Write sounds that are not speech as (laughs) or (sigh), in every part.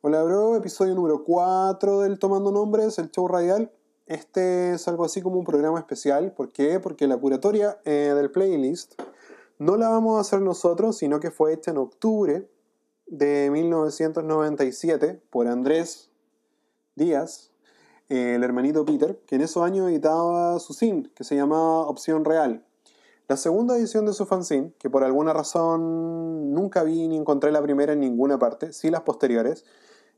Hola, bro. Episodio número 4 del Tomando Nombres, el show radial. Este es algo así como un programa especial. ¿Por qué? Porque la curatoria eh, del playlist no la vamos a hacer nosotros, sino que fue hecha en octubre de 1997 por Andrés Díaz, el hermanito Peter, que en esos años editaba su zine, que se llamaba Opción Real. La segunda edición de su fanzine, que por alguna razón nunca vi ni encontré la primera en ninguna parte, sí las posteriores,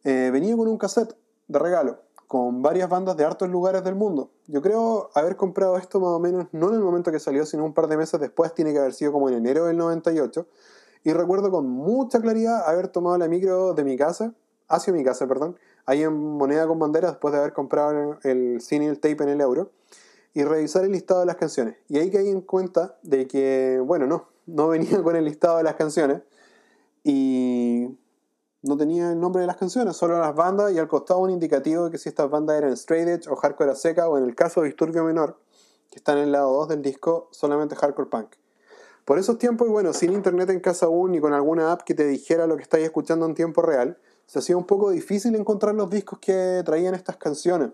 eh, venía con un cassette de regalo, con varias bandas de hartos lugares del mundo. Yo creo haber comprado esto más o menos no en el momento que salió, sino un par de meses después, tiene que haber sido como en enero del 98. Y recuerdo con mucha claridad haber tomado la micro de mi casa, hacia mi casa, perdón, ahí en Moneda con Bandera, después de haber comprado el cine y el tape en el euro y revisar el listado de las canciones. Y ahí caí en cuenta de que, bueno, no, no venía (laughs) con el listado de las canciones y no tenía el nombre de las canciones, solo las bandas y al costado un indicativo de que si estas bandas eran straight edge o hardcore a seca o en el caso de Disturbio Menor, que está en el lado 2 del disco, solamente hardcore punk. Por esos tiempos, y bueno, sin internet en casa aún ni con alguna app que te dijera lo que estáis escuchando en tiempo real, se hacía un poco difícil encontrar los discos que traían estas canciones.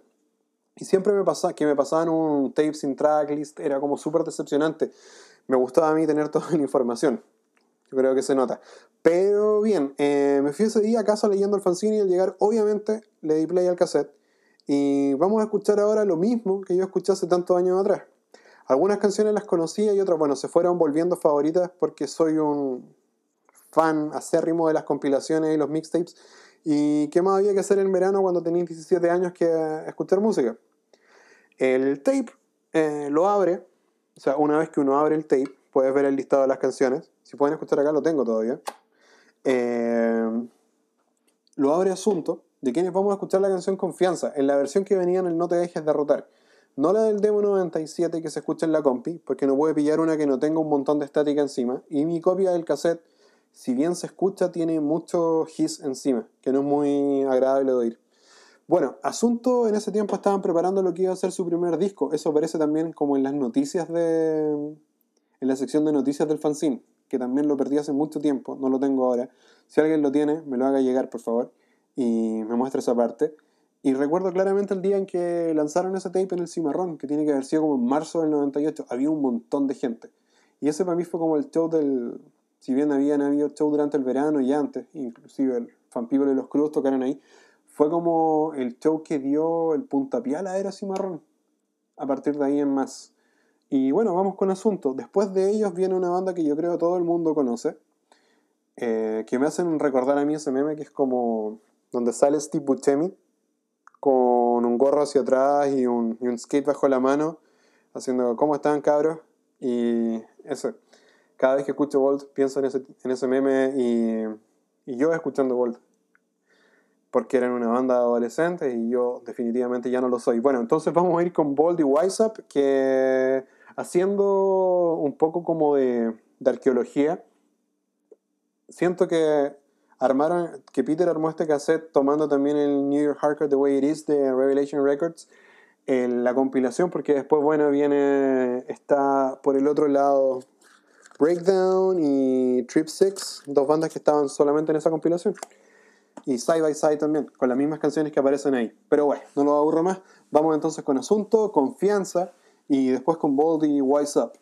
Y siempre me pasaba que me pasaban un tape sin tracklist, era como súper decepcionante. Me gustaba a mí tener (laughs) toda la información. Yo creo que se nota. Pero bien, eh, me fui ese día a casa leyendo el fanzine y al llegar, obviamente, le di play al cassette. Y vamos a escuchar ahora lo mismo que yo escuché hace tantos años atrás. Algunas canciones las conocía y otras, bueno, se fueron volviendo favoritas porque soy un fan acérrimo de las compilaciones y los mixtapes. ¿Y qué más había que hacer en verano cuando tenía 17 años que escuchar música? El tape eh, lo abre, o sea, una vez que uno abre el tape, puedes ver el listado de las canciones. Si pueden escuchar acá, lo tengo todavía. Eh, lo abre Asunto, de quienes vamos a escuchar la canción Confianza, en la versión que venía en el No te dejes derrotar. No la del demo 97 que se escucha en la compi, porque no puede pillar una que no tenga un montón de estática encima. Y mi copia del cassette, si bien se escucha, tiene mucho hiss encima, que no es muy agradable de oír. Bueno, Asunto en ese tiempo estaban preparando lo que iba a ser su primer disco. Eso aparece también como en las noticias de. en la sección de noticias del fanzine, que también lo perdí hace mucho tiempo, no lo tengo ahora. Si alguien lo tiene, me lo haga llegar, por favor, y me muestre esa parte. Y recuerdo claramente el día en que lanzaron ese tape en el Cimarrón, que tiene que haber sido como en marzo del 98. Había un montón de gente. Y ese para mí fue como el show del. Si bien habían habido show durante el verano y antes, inclusive el Fan People y los Cruz tocaron ahí, fue como el show que dio el puntapié a la era Cimarrón. A partir de ahí en más. Y bueno, vamos con asunto. Después de ellos viene una banda que yo creo todo el mundo conoce. Eh, que me hacen recordar a mí ese meme que es como donde sale Steve Buscemi con un gorro hacia atrás y un, skate bajo la mano, haciendo ¿cómo están cabros? Y eso. Cada vez que escucho Volt pienso en ese, en ese meme y, y yo escuchando Volt porque eran una banda de adolescentes y yo definitivamente ya no lo soy. Bueno, entonces vamos a ir con Bold y Wise Up, que haciendo un poco como de, arqueología, siento que armaron, que Peter armó este cassette tomando también el New York Hardcore The Way It Is de Revelation Records en la compilación, porque después, bueno, viene, está por el otro lado Breakdown y Trip Six, dos bandas que estaban solamente en esa compilación y Side by Side también, con las mismas canciones que aparecen ahí. Pero bueno, no lo aburro más. Vamos entonces con Asunto, Confianza y después con Bold y Wise Up.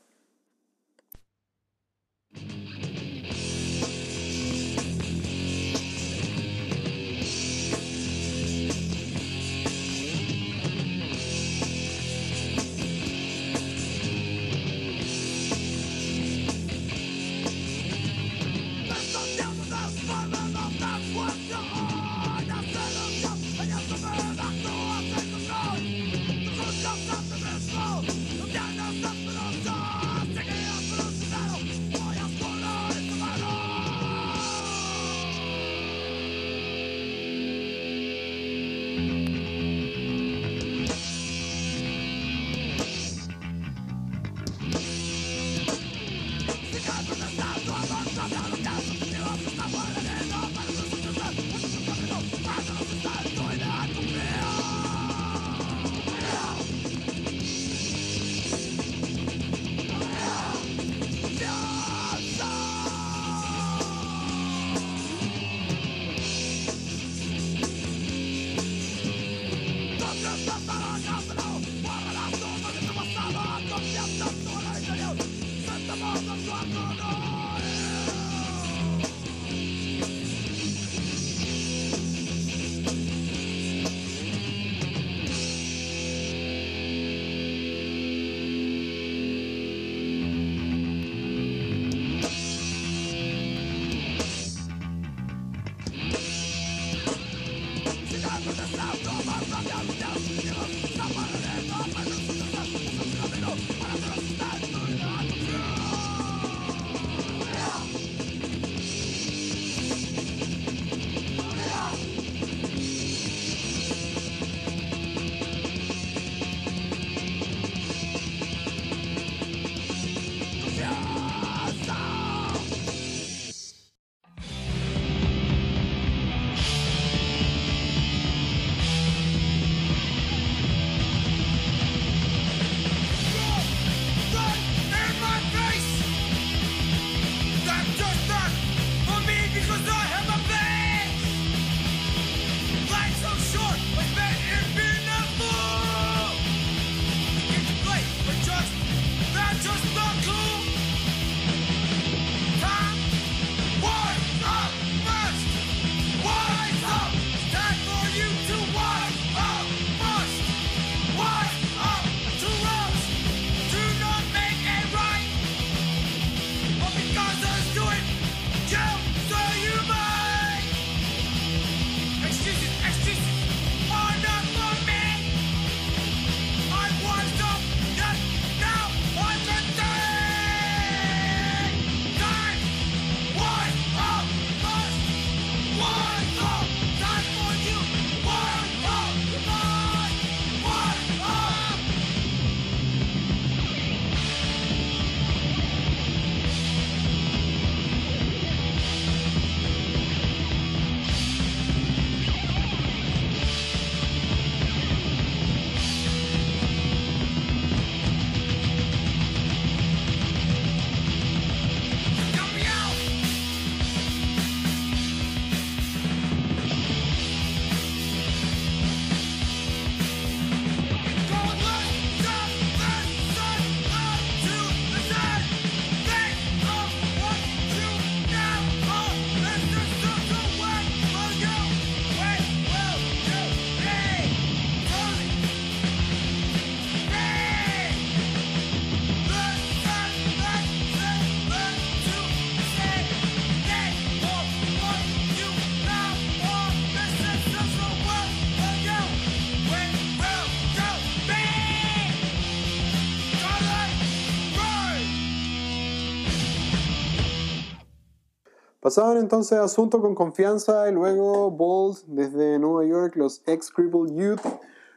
Pasaban entonces Asunto con Confianza y luego Bold desde Nueva York, los ex Cripple Youth,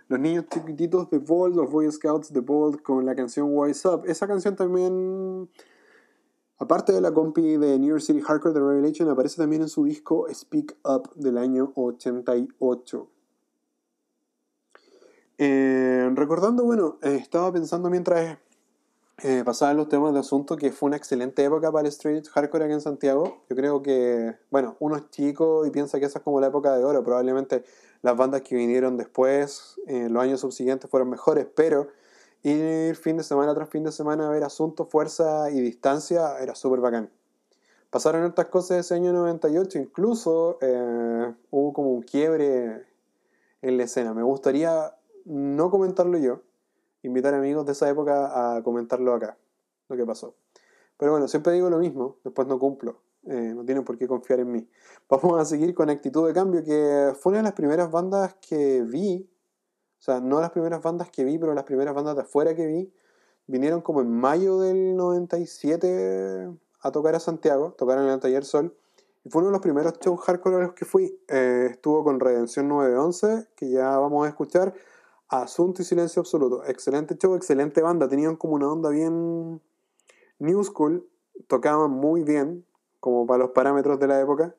los niños chiquititos de Bold, los Boy Scouts de Bold con la canción Wise Up. Esa canción también, aparte de la compi de New York City Hardcore de Revelation, aparece también en su disco Speak Up del año 88. Eh, recordando, bueno, eh, estaba pensando mientras eh, pasaban los temas de asunto que fue una excelente época para el street hardcore aquí en Santiago. Yo creo que, bueno, uno es chico y piensa que esa es como la época de oro. Probablemente las bandas que vinieron después, en los años subsiguientes, fueron mejores, pero ir fin de semana tras fin de semana a ver asunto, fuerza y distancia era súper bacán. Pasaron estas cosas ese año 98, incluso eh, hubo como un quiebre en la escena. Me gustaría no comentarlo yo, invitar amigos de esa época a comentarlo acá, lo que pasó. Pero bueno, siempre digo lo mismo, después no cumplo. Eh, no tienen por qué confiar en mí. (laughs) Vamos a seguir con Actitud de Cambio, que fue una de las primeras bandas que vi, o sea, no las primeras bandas que vi, pero las primeras bandas de afuera que vi, vinieron como en mayo del 97 a tocar a Santiago, tocaron en el Taller Sol, y fue uno de los primeros shows hardcore a los que fui. Eh, estuvo con Redención 911, que ya vamos a escuchar, Asunto y Silencio Absoluto. Excelente show, excelente banda. Tenían como una onda bien new school. Tocaban muy bien, como para los parámetros de la época,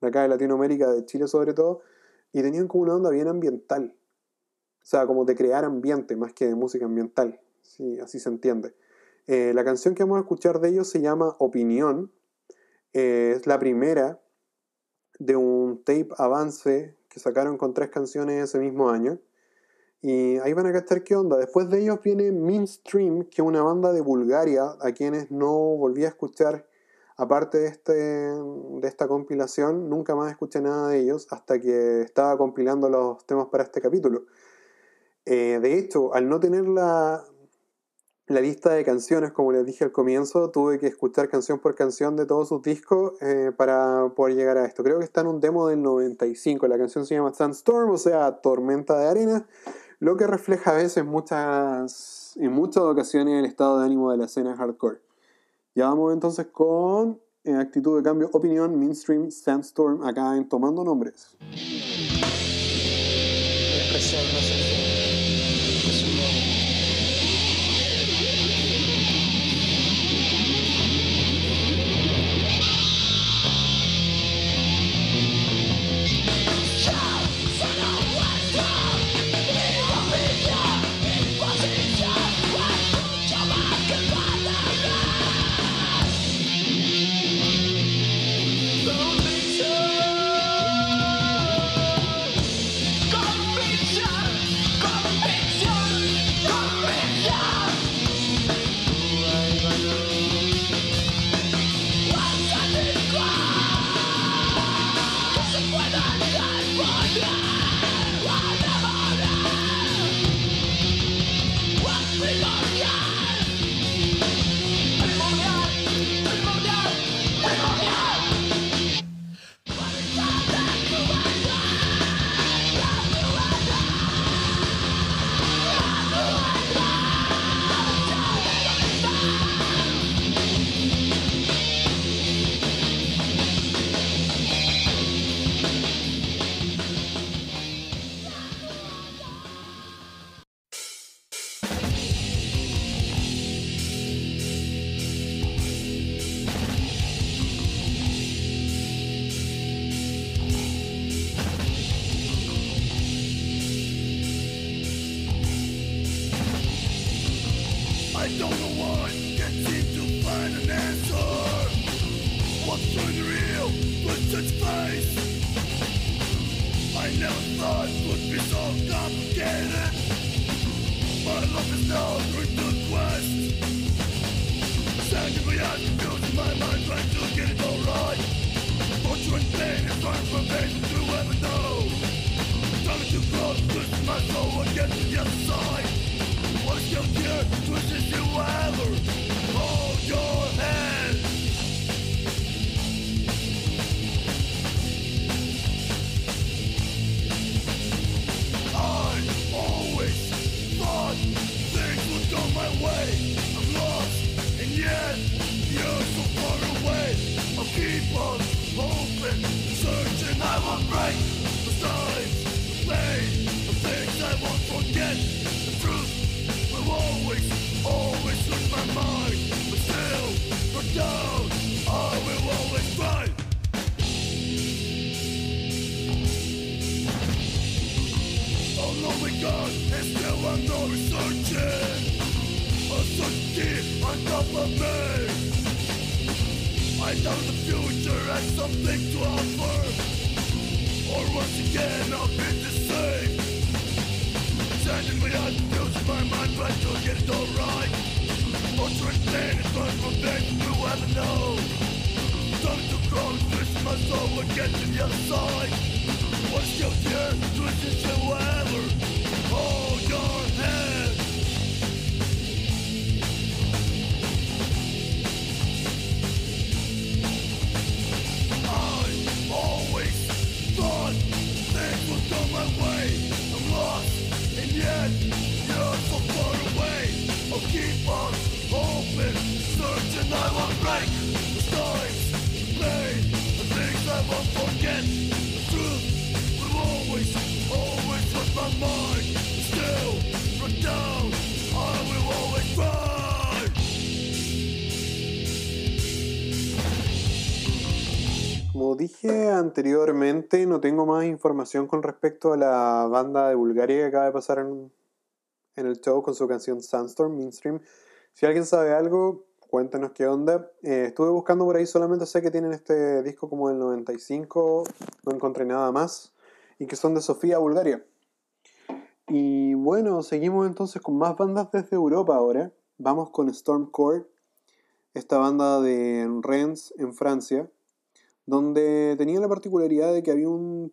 de acá de Latinoamérica, de Chile sobre todo. Y tenían como una onda bien ambiental. O sea, como de crear ambiente más que de música ambiental. Sí, así se entiende. Eh, la canción que vamos a escuchar de ellos se llama Opinión. Eh, es la primera de un tape avance que sacaron con tres canciones ese mismo año. Y ahí van a cachar qué onda. Después de ellos viene Mainstream, que es una banda de Bulgaria, a quienes no volví a escuchar, aparte de, este, de esta compilación, nunca más escuché nada de ellos hasta que estaba compilando los temas para este capítulo. Eh, de hecho, al no tener la, la lista de canciones, como les dije al comienzo, tuve que escuchar canción por canción de todos sus discos eh, para poder llegar a esto. Creo que está en un demo del 95. La canción se llama Sandstorm, o sea, Tormenta de Arena lo que refleja a veces muchas, en muchas ocasiones el estado de ánimo de la escena hardcore. Ya vamos entonces con en actitud de cambio, opinión, mainstream, sandstorm, acá en Tomando Nombres. life would be so complicated My life is now a the quest Secondly I confuse my mind trying to get it all right Fortune and pain is far from pain to ever know Time to cross twist my soul against the other side What is your gear, twist is you ever Hold your won't break The The things I won't forget The truth will always, always my mind But still, I will always try God still searching on top of me I know the future has something to offer. I'll be the same. Standing without using my mind, trying to get it all right. Torturing pain is run from pain to ever know. Time to grow, twist my soul to the other side. What's still here, twisting whoever. Hold Como dije anteriormente, no tengo más información con respecto a la banda de Bulgaria que acaba de pasar en, el show con su canción Sandstorm, Mainstream. Si alguien sabe algo, cuéntenos qué onda. Eh, estuve buscando por ahí, solamente sé que tienen este disco como del 95, no encontré nada más, y que son de Sofía, Bulgaria. Y bueno, seguimos entonces con más bandas desde Europa ahora. Vamos con Stormcore, esta banda de Rennes en Francia donde tenía la particularidad de que había un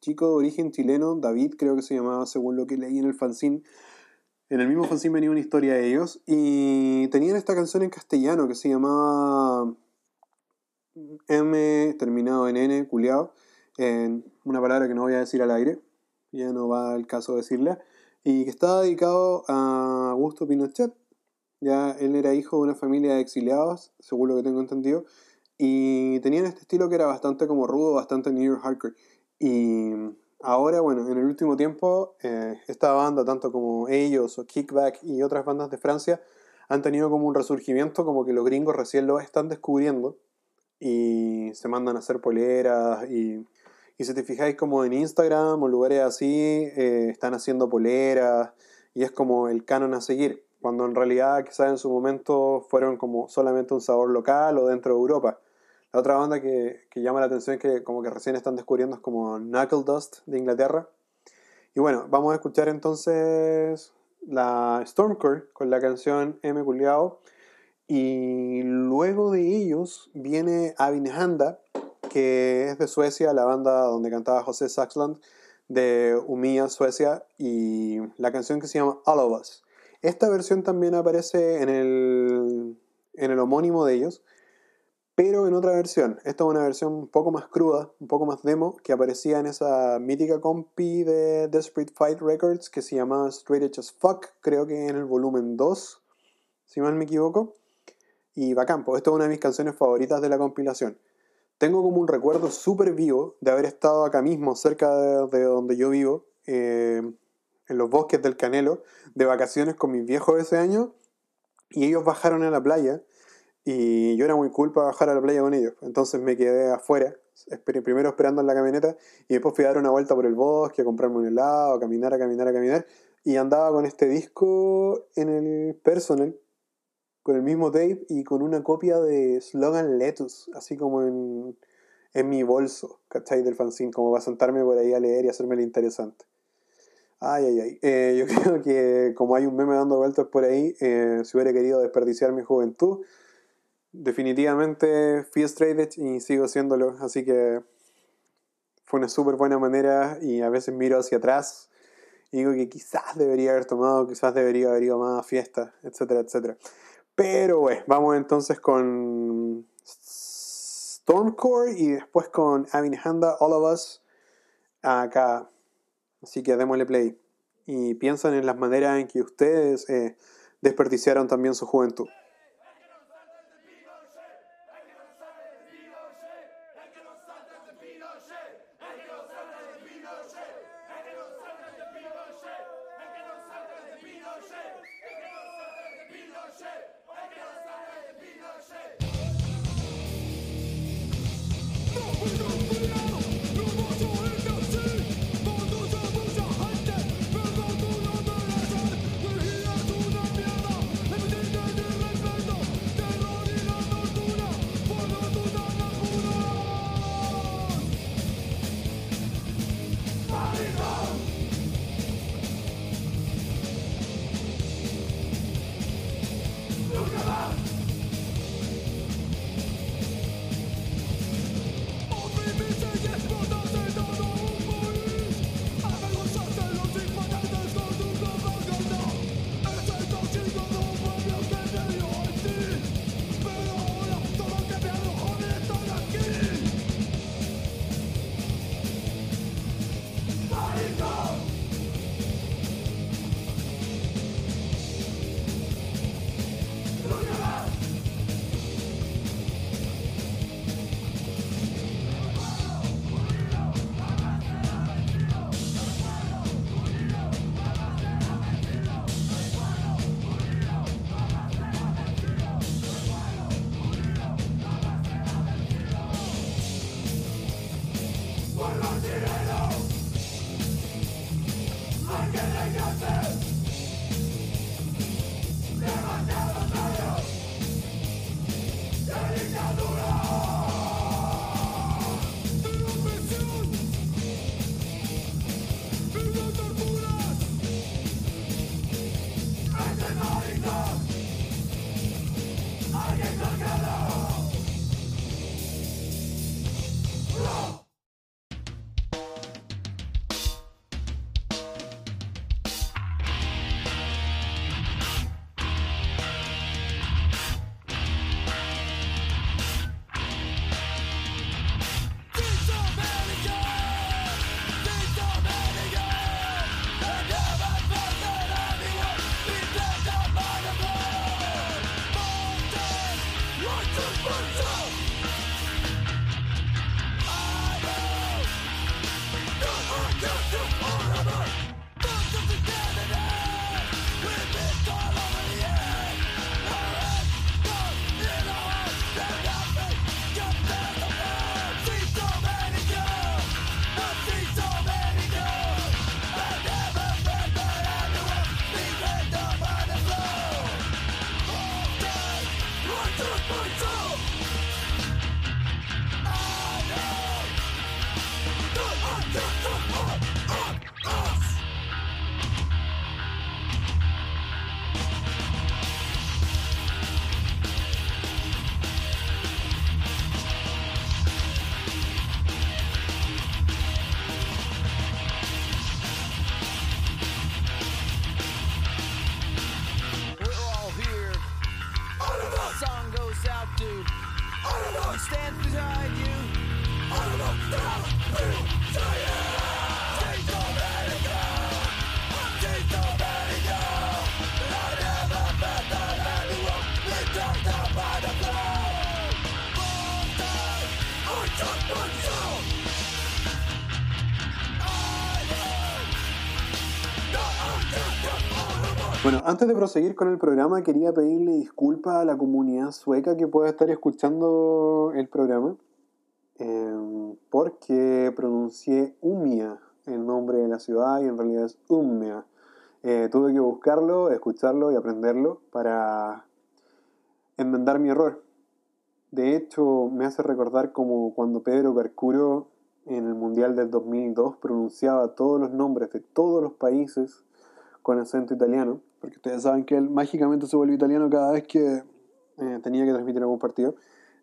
chico de origen chileno, David creo que se llamaba según lo que leí en el fanzine. En el mismo fanzine venía una historia de ellos y tenían esta canción en castellano que se llamaba M terminado en N, culiao, en una palabra que no voy a decir al aire, ya no va el caso decirla, y que estaba dedicado a Augusto Pinochet. Ya él era hijo de una familia de exiliados, según lo que tengo entendido, y tenían este estilo que era bastante como rudo, bastante New York Hardcore. Y ahora, bueno, en el último tiempo, eh, esta banda, tanto como ellos o Kickback y otras bandas de Francia, han tenido como un resurgimiento, como que los gringos recién lo están descubriendo y se mandan a hacer poleras y, si te fijáis como en Instagram o lugares así, eh, están haciendo poleras y es como el canon a seguir, cuando en realidad quizás en su momento fueron como solamente un sabor local o dentro de Europa. Otra banda que, llama la atención que como que recién están descubriendo es como Knuckle Dust de Inglaterra. Y bueno, vamos a escuchar entonces la Stormcore con la canción M. Culiao. Y luego de ellos viene Avinhanda, que es de Suecia, la banda donde cantaba José Saxland, de Umia, Suecia, y la canción que se llama All of Us. Esta versión también aparece en el, en el homónimo de ellos, pero en otra versión. Esta es una versión un poco más cruda, un poco más demo, que aparecía en esa mítica compi de Desperate Fight Records que se llamaba Straight Edge as Fuck, creo que en el volumen 2, si mal me equivoco. Y bacán, pues esto es una de mis canciones favoritas de la compilación. Tengo como un recuerdo súper vivo de haber estado acá mismo, cerca de, de donde yo vivo, eh, en los bosques del Canelo, de vacaciones con mis viejos ese año, y ellos bajaron a la playa, y yo era muy cool para bajar a la playa con ellos. Entonces me quedé afuera, primero esperando en la camioneta, y después fui a dar una vuelta por el bosque, a comprarme un helado, a caminar, a caminar, a caminar, y andaba con este disco en el personal, con el mismo tape y con una copia de Slogan Letus, así como en, en mi bolso, ¿cachai? Del fanzine, como para sentarme por ahí a leer y hacerme lo interesante. Ay, ay, ay. Eh, yo (laughs) creo que como hay un meme dando vueltas por ahí, eh, si hubiera querido desperdiciar mi juventud, definitivamente fui straight y sigo siéndolo, así que fue una súper buena manera y a veces miro hacia atrás y digo que quizás debería haber tomado, quizás debería haber ido más a fiestas, etcétera, etcétera. Pero bueno, vamos entonces con Stormcore y después con Avinhanda, All of Us, acá. Así que démosle play. Y piensen en las maneras en que ustedes eh, desperdiciaron también su juventud. Antes de proseguir con el programa, quería pedirle disculpas a la comunidad sueca que pueda estar escuchando el programa, eh, porque pronuncié Umia, el nombre de la ciudad, y en realidad es Ummea. Eh, tuve que buscarlo, escucharlo y aprenderlo para enmendar mi error. De hecho, me hace recordar como cuando Pedro Percuro en el Mundial del 2002 pronunciaba todos los nombres de todos los países con acento italiano, porque ustedes saben que él mágicamente se volvió italiano cada vez que eh, tenía que transmitir algún partido,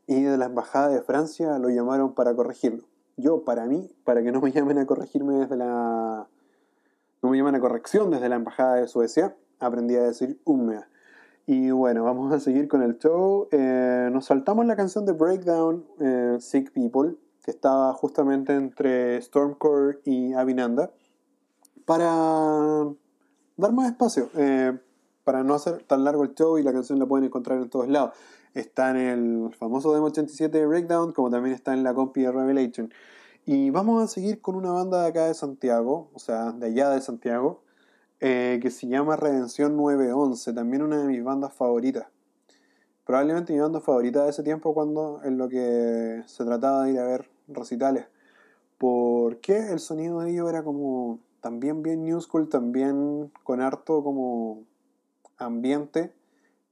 y de la Embajada de Francia lo llamaron para corregirlo. Yo, para mí, para que no me llamen a corregirme desde la... no me llamen a corrección desde la Embajada de Suecia, aprendí a decir Ummea. Y bueno, vamos a seguir con el show. Eh, nos saltamos la canción de Breakdown, eh, Sick People, que estaba justamente entre Stormcore y Avinanda, para dar más espacio, eh, para no hacer tan largo el show y la canción la pueden encontrar en todos lados. Está en el famoso Demo 87 de Breakdown, como también está en la compi de Revelation. Y vamos a seguir con una banda de acá de Santiago, o sea, de allá de Santiago, eh, que se llama Redención 911, también una de mis bandas favoritas. Probablemente mi banda favorita de ese tiempo cuando en lo que se trataba de ir a ver recitales. Porque el sonido de ellos era como también bien new school, también con harto como ambiente,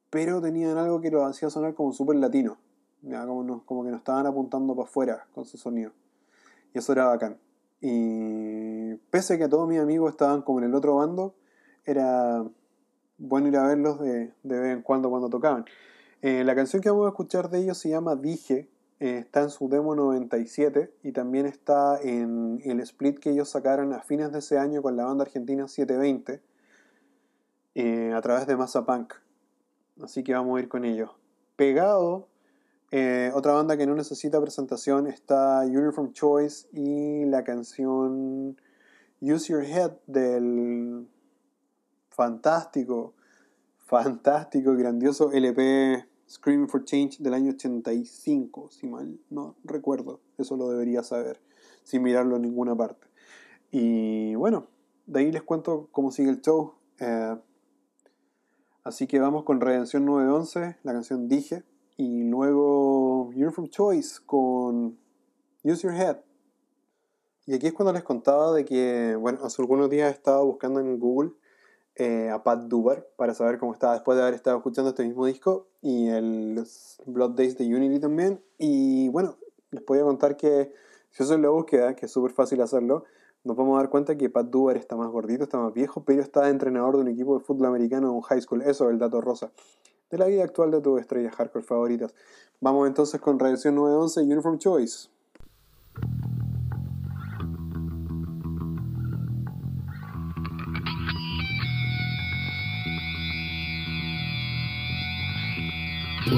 pero tenían algo que lo hacía sonar como súper latino. Ya, como, como que nos estaban apuntando para afuera con su sonido. Y eso era bacán. Y pese a que todos mis amigos estaban como en el otro bando, era bueno ir a verlos de, de vez en cuando cuando tocaban. Eh, la canción que vamos a escuchar de ellos se llama Dije, está en su demo 97 y también está en el split que ellos sacaron a fines de ese año con la banda argentina 720 eh, a través de Massa Punk. Así que vamos a ir con ellos. Pegado, eh, otra banda que no necesita presentación está Uniform Choice y la canción Use Your Head del fantástico, fantástico, grandioso LP Screaming for Change del año 85, si mal no recuerdo. Eso lo debería saber, sin mirarlo en ninguna parte. Y bueno, de ahí les cuento cómo sigue el show. Eh, así que vamos con Redención 911, la canción Dije, y luego Uniform Choice con Use Your Head. Y aquí es cuando les contaba de que, bueno, hace algunos días estaba buscando en Google eh, a Pat Dubar para saber cómo estaba después de haber estado escuchando este mismo disco y el Blood Days de Unity también. Y bueno, les podía contar que si es la búsqueda, que es súper fácil hacerlo, nos vamos a dar cuenta que Pat Dubar está más gordito, está más viejo, pero está entrenador de un equipo de fútbol americano en un high school. Eso es el dato rosa. De la vida actual de tus estrellas hardcore favoritas. Vamos entonces con Redención 911 y Uniform Choice.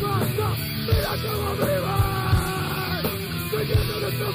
casa, mira cómo vives, siguiendo de tu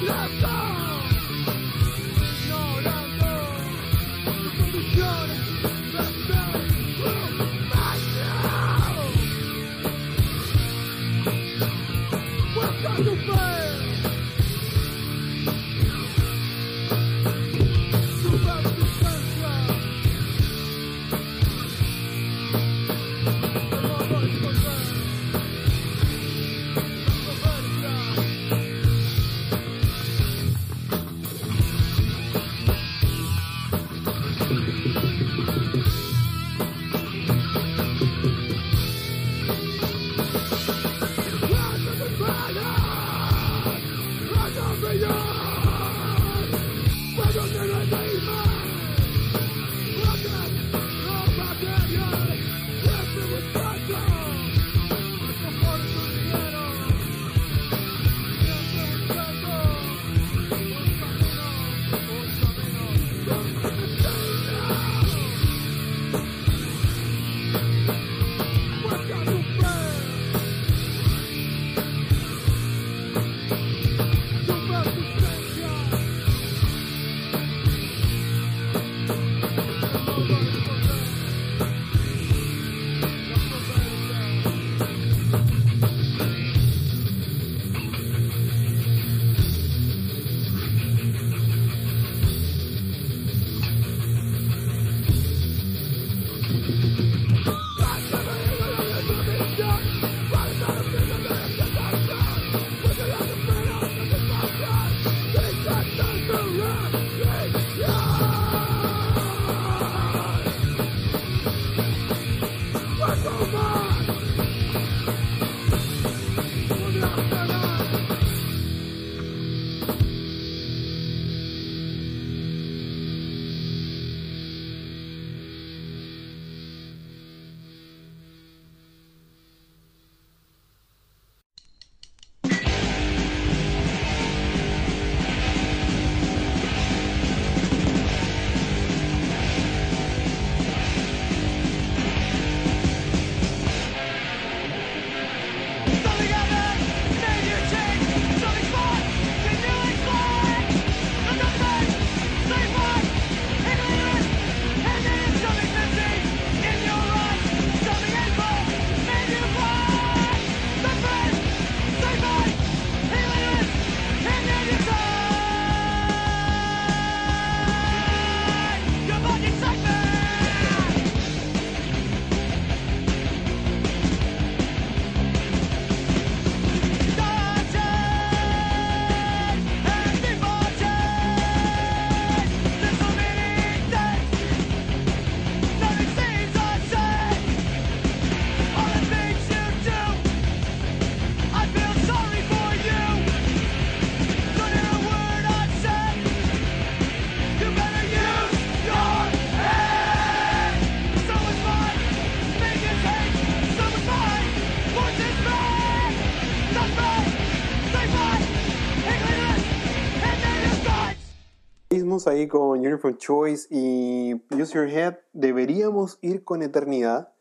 ahí con Uniform Choice y Use Your Head, deberíamos ir con Eternidad.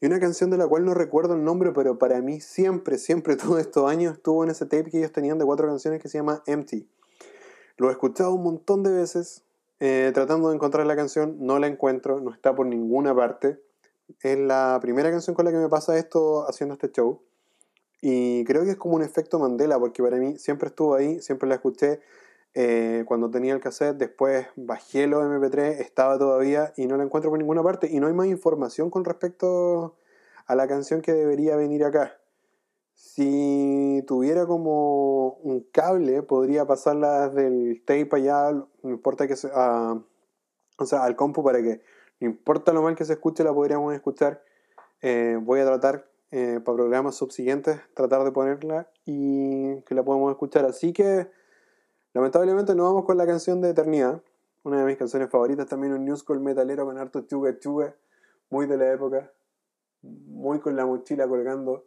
Y una canción de la cual no recuerdo el nombre, pero para mí siempre, siempre, (laughs) todos estos años estuvo en ese tape que ellos tenían de cuatro canciones que se llama Empty. Lo he escuchado un montón de veces, eh, tratando de encontrar la canción, no la encuentro, no está por ninguna parte. Es la primera canción con la que me pasa esto haciendo este show. Y creo que es como un efecto Mandela, porque para mí siempre estuvo ahí, siempre la escuché. Eh, cuando tenía el cassette, después bajé los MP3, estaba todavía y no la encuentro por ninguna parte. Y no hay más información con respecto a la canción que debería venir acá. Si tuviera como un cable, podría pasarla del tape allá, no importa que sea, o sea, al compu para que, no importa lo mal que se escuche, la podríamos escuchar. Eh, voy a tratar eh, para programas subsiguientes, tratar de ponerla y que la podamos escuchar. Así que Lamentablemente no vamos con la canción de Eternidad, una de mis canciones favoritas, también un new school metalero con harto chuga chuga, muy de la época, muy con la mochila colgando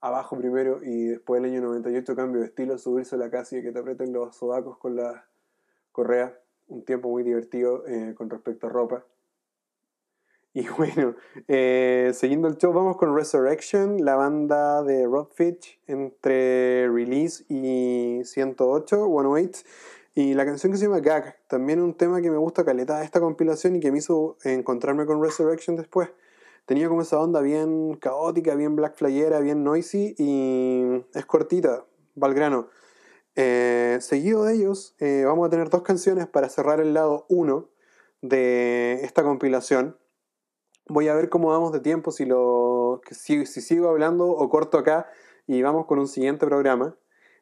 abajo primero y después del año 98 cambio de estilo, subirse a la casa y que te aprieten los sobacos con la correa, un tiempo muy divertido eh, con respecto a ropa. Y (laughs) bueno, eh, siguiendo el show, vamos con Resurrection, la banda de Rob Fitch entre Release y 108, 108. Y la canción que se llama Gag, también un tema que me gusta caleta de esta compilación y que me hizo encontrarme con Resurrection después. Tenía como esa onda bien caótica, bien black flyera, bien noisy y es cortita, valgrano. Eh, seguido de ellos, eh, vamos a tener dos canciones para cerrar el lado 1 de esta compilación. Voy a ver cómo vamos de tiempo, si, lo, si, si sigo hablando o corto acá y vamos con un siguiente programa.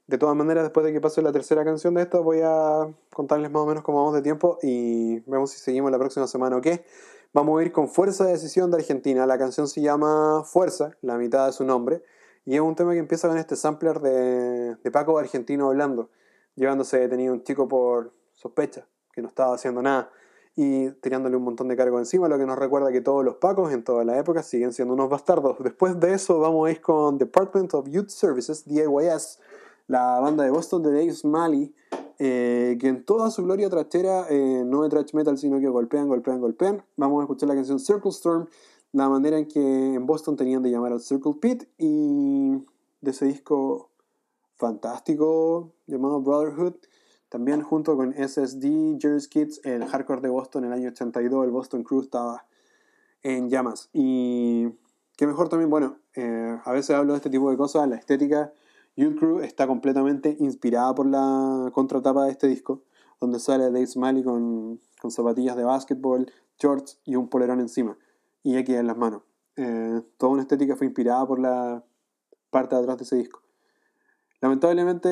De todas maneras, después de que pase la tercera canción de esta, voy a contarles más o menos cómo vamos de tiempo y vemos si seguimos la próxima semana o qué. Vamos a ir con Fuerza de Decisión de Argentina. La canción se llama Fuerza, la mitad de su nombre, y es un tema que empieza con este sampler de, de Paco argentino hablando, llevándose detenido un chico por sospecha, que no estaba haciendo nada y tirándole un montón de cargo encima, lo que nos recuerda que todos los pacos en toda la época siguen siendo unos bastardos. Después de eso vamos a ir con Department of Youth Services, DIYS, la banda de Boston de Dave Smalley, eh, que en toda su gloria trachera eh, no es trash metal, sino que golpean, golpean, golpean. Vamos a escuchar la canción Circle Storm, la manera en que en Boston tenían de llamar al Circle Pit y de ese disco fantástico llamado Brotherhood también junto con SSD, Jerry's Kids, el hardcore de Boston en el año 82, el Boston Crew estaba en llamas. Y qué mejor también, bueno, eh, a veces hablo de este tipo de cosas, la estética Youth Crew está completamente inspirada por la contratapa de este disco, donde sale Dave Smiley con, con zapatillas de básquetbol, shorts y un polerón encima, y aquí en las manos. Eh, toda una estética fue inspirada por la parte de atrás de ese disco. Lamentablemente,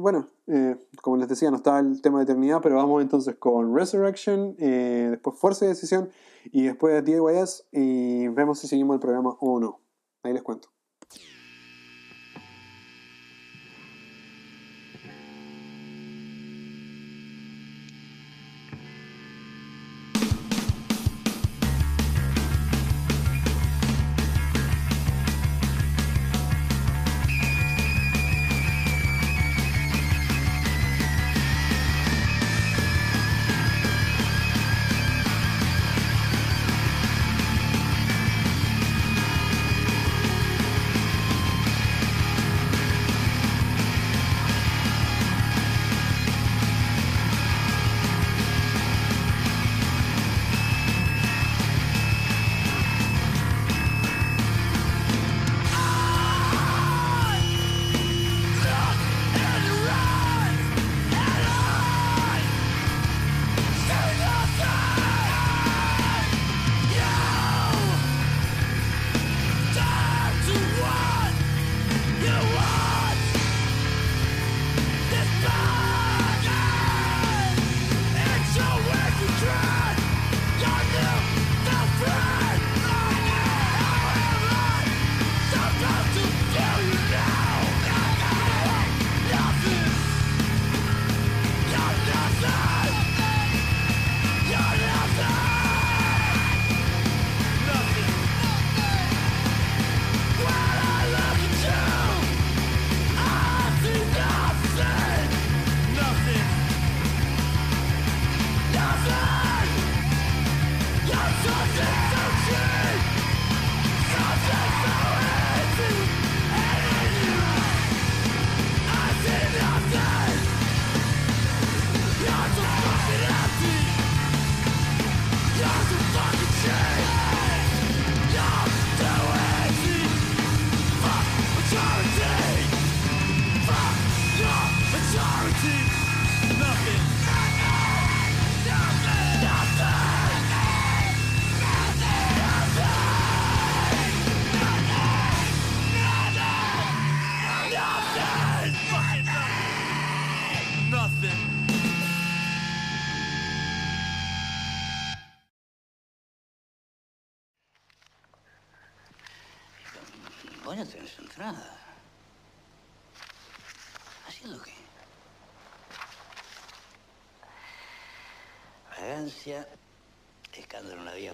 bueno, eh, como les decía, no estaba el tema de eternidad, pero vamos entonces con Resurrection, eh, después Fuerza de Decisión y después DIYS y vemos si seguimos el programa o no. Ahí les cuento.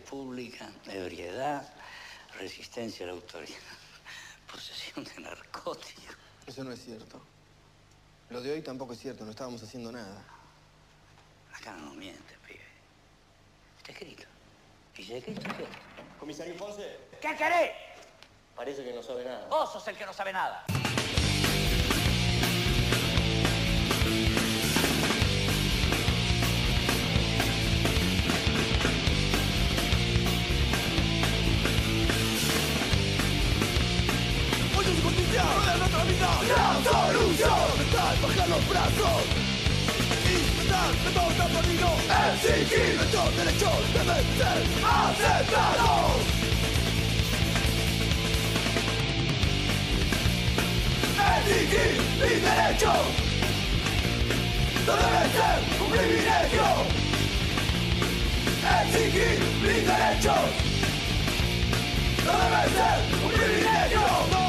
Pública, ebriedad, resistencia a la autoridad, (laughs) posesión de narcóticos. Eso no es cierto. Lo de hoy tampoco es cierto, no estábamos haciendo nada. Acá no miente, pibe. Está escrito. ¿Y si escrito qué? Comisario Ponce, ¿Qué querés? parece que no sabe nada. Vos sos el que no sabe nada. Justicia de nuestra vida La solución en bajar los brazos pensar que todo perdido Exigir nuestros derechos deben ser aceptados Exigir mis derechos No debe ser un privilegio Exigir mis derechos no debe ser un privilegio.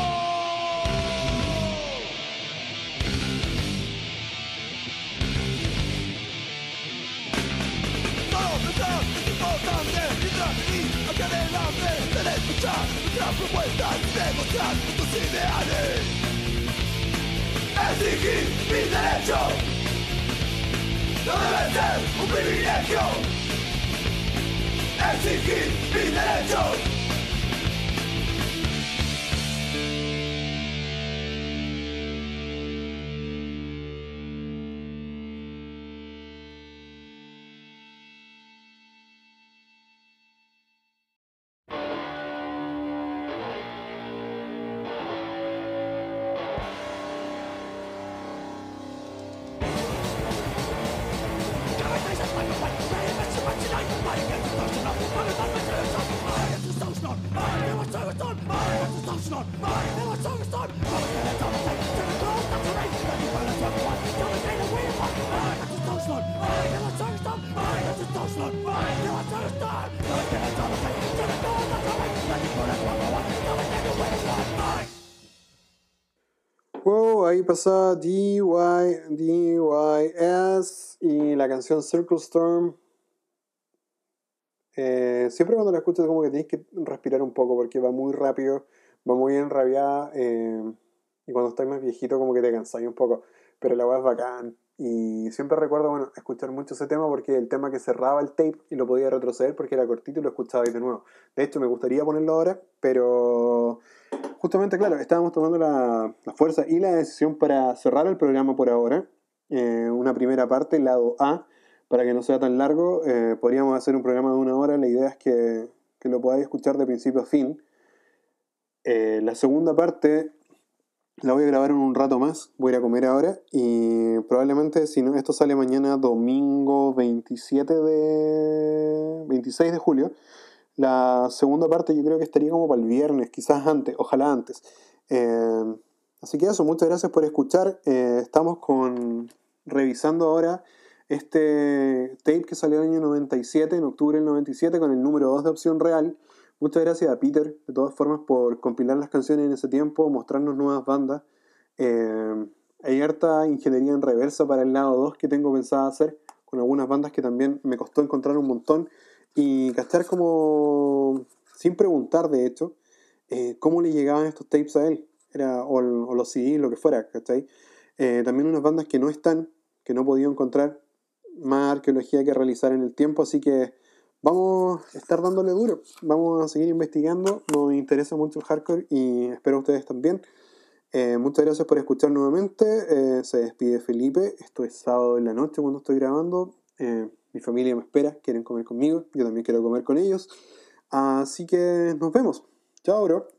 Zawsze błędna Mimo strat to zideany Ezyki widzę lecią Nowe nuestras propuestas y demostrar nuestros ideales. Exigir mis derechos no debe ser un privilegio. Exigir mis derechos. Wow, ahí pasaba DY, DYS y la canción Circle Storm. Eh, siempre cuando la escuchas como que tienes que respirar un poco porque va muy rápido, va muy enrabiada eh, y cuando estás más viejito como que te cansáis un poco, pero la voz es bacán. Y siempre recuerdo, bueno, escuchar mucho ese tema porque el tema que cerraba el tape y lo podía retroceder porque era cortito y lo escuchaba ahí de nuevo. De hecho, me gustaría ponerlo ahora, pero justamente, claro, estábamos tomando la, la fuerza y la decisión para cerrar el programa por ahora. Eh, una primera parte, lado A, para que no sea tan largo. Eh, podríamos hacer un programa de una hora. La idea es que, que lo podáis escuchar de principio a fin. Eh, la segunda parte la voy a grabar en un rato más. Voy a ir a comer ahora. Y probablemente, si no, esto sale mañana domingo 27 de. 26 de julio. La segunda parte yo creo que estaría como para el viernes, quizás antes, ojalá antes. Eh, así que eso, muchas gracias por escuchar. Eh, estamos con revisando ahora este tape que salió en el año 97, en octubre del 97, con el número 2 de Opción Real. Muchas gracias a Peter, de todas formas, por compilar las canciones en ese tiempo, mostrarnos nuevas bandas. Eh, hay harta ingeniería en reversa para el lado 2 que tengo pensado hacer, con algunas bandas que también me costó encontrar un montón. Y cachar como, sin preguntar de hecho, eh, cómo le llegaban estos tapes a él, Era, o, los CDs, lo que fuera, ¿cachai? Eh, también unas bandas que no están, que no he podido encontrar, más arqueología que realizar en el tiempo, así que vamos a estar dándole duro, vamos a seguir investigando, nos interesa mucho el hardcore y espero ustedes también. Eh, muchas gracias por escuchar nuevamente, eh, se despide Felipe, esto es sábado en la noche cuando estoy grabando, eh, mi familia me espera, quieren comer conmigo, yo también quiero comer con ellos, así que nos vemos, chao bro.